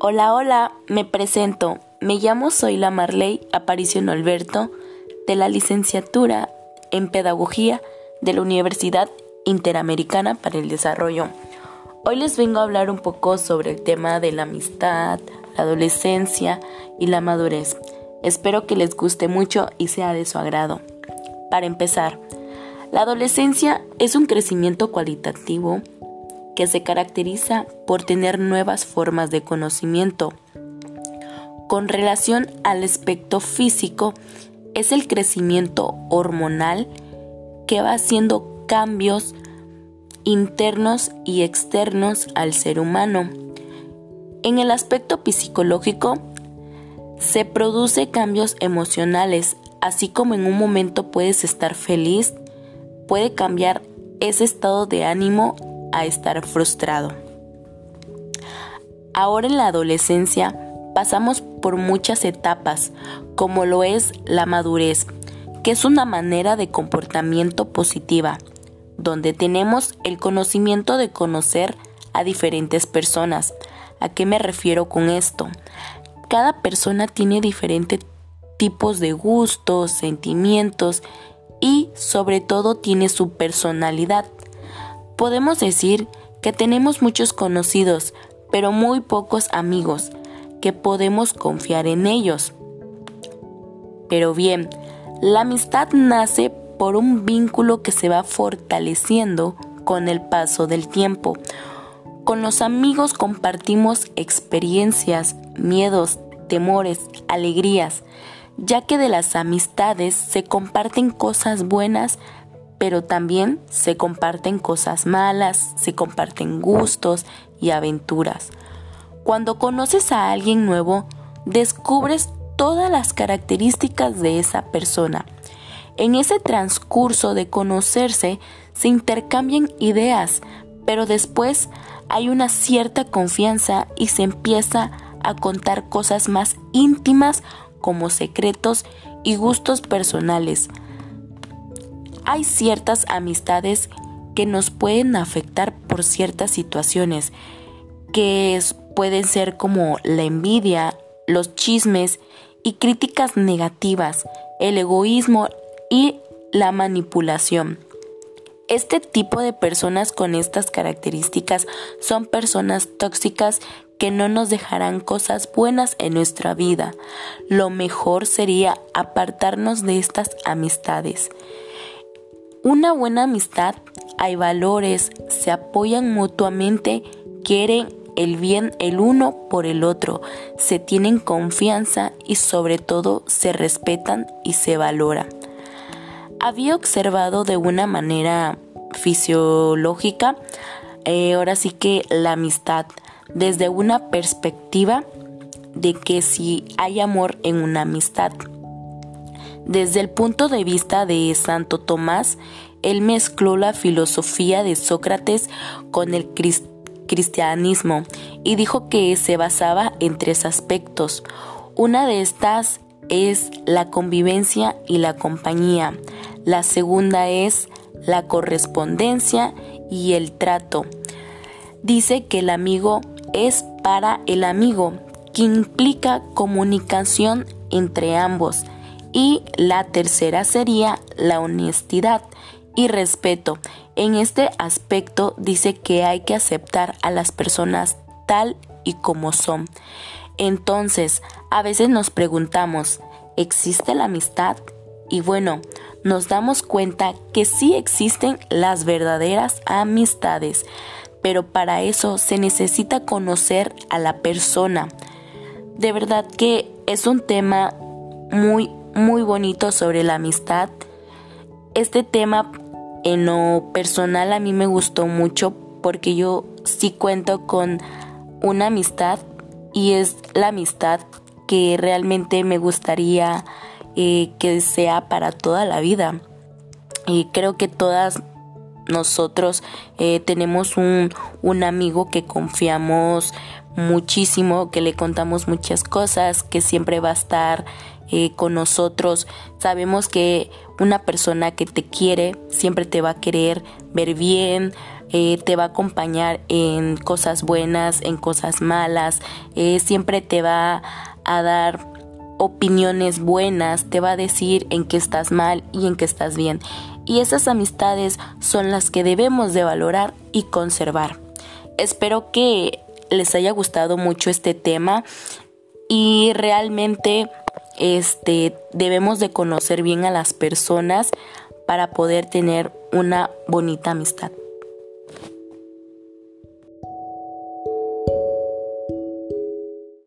Hola, hola, me presento. Me llamo Zoila Marley Aparición Alberto, de la licenciatura en Pedagogía de la Universidad Interamericana para el Desarrollo. Hoy les vengo a hablar un poco sobre el tema de la amistad, la adolescencia y la madurez. Espero que les guste mucho y sea de su agrado. Para empezar, la adolescencia es un crecimiento cualitativo que se caracteriza por tener nuevas formas de conocimiento. Con relación al aspecto físico, es el crecimiento hormonal que va haciendo cambios internos y externos al ser humano. En el aspecto psicológico, se produce cambios emocionales, así como en un momento puedes estar feliz, puede cambiar ese estado de ánimo a estar frustrado. Ahora en la adolescencia pasamos por muchas etapas, como lo es la madurez, que es una manera de comportamiento positiva, donde tenemos el conocimiento de conocer a diferentes personas. ¿A qué me refiero con esto? Cada persona tiene diferentes tipos de gustos, sentimientos y sobre todo tiene su personalidad. Podemos decir que tenemos muchos conocidos, pero muy pocos amigos, que podemos confiar en ellos. Pero bien, la amistad nace por un vínculo que se va fortaleciendo con el paso del tiempo. Con los amigos compartimos experiencias, miedos, temores, alegrías, ya que de las amistades se comparten cosas buenas, pero también se comparten cosas malas, se comparten gustos y aventuras. Cuando conoces a alguien nuevo, descubres todas las características de esa persona. En ese transcurso de conocerse se intercambian ideas, pero después hay una cierta confianza y se empieza a contar cosas más íntimas como secretos y gustos personales hay ciertas amistades que nos pueden afectar por ciertas situaciones, que pueden ser como la envidia, los chismes y críticas negativas, el egoísmo y la manipulación. Este tipo de personas con estas características son personas tóxicas que no nos dejarán cosas buenas en nuestra vida. Lo mejor sería apartarnos de estas amistades. Una buena amistad, hay valores, se apoyan mutuamente, quieren el bien el uno por el otro, se tienen confianza y sobre todo se respetan y se valoran. Había observado de una manera fisiológica, eh, ahora sí que la amistad, desde una perspectiva de que si hay amor en una amistad, desde el punto de vista de Santo Tomás, él mezcló la filosofía de Sócrates con el cristianismo y dijo que se basaba en tres aspectos. Una de estas es la convivencia y la compañía. La segunda es la correspondencia y el trato. Dice que el amigo es para el amigo, que implica comunicación entre ambos. Y la tercera sería la honestidad y respeto. En este aspecto dice que hay que aceptar a las personas tal y como son. Entonces, a veces nos preguntamos, ¿existe la amistad? Y bueno, nos damos cuenta que sí existen las verdaderas amistades, pero para eso se necesita conocer a la persona. De verdad que es un tema muy muy bonito sobre la amistad. Este tema en lo personal a mí me gustó mucho porque yo sí cuento con una amistad y es la amistad que realmente me gustaría eh, que sea para toda la vida. Y creo que todas nosotros eh, tenemos un, un amigo que confiamos muchísimo, que le contamos muchas cosas, que siempre va a estar eh, con nosotros. Sabemos que una persona que te quiere siempre te va a querer ver bien, eh, te va a acompañar en cosas buenas, en cosas malas, eh, siempre te va a dar opiniones buenas, te va a decir en qué estás mal y en qué estás bien. Y esas amistades son las que debemos de valorar y conservar. Espero que les haya gustado mucho este tema y realmente este debemos de conocer bien a las personas para poder tener una bonita amistad.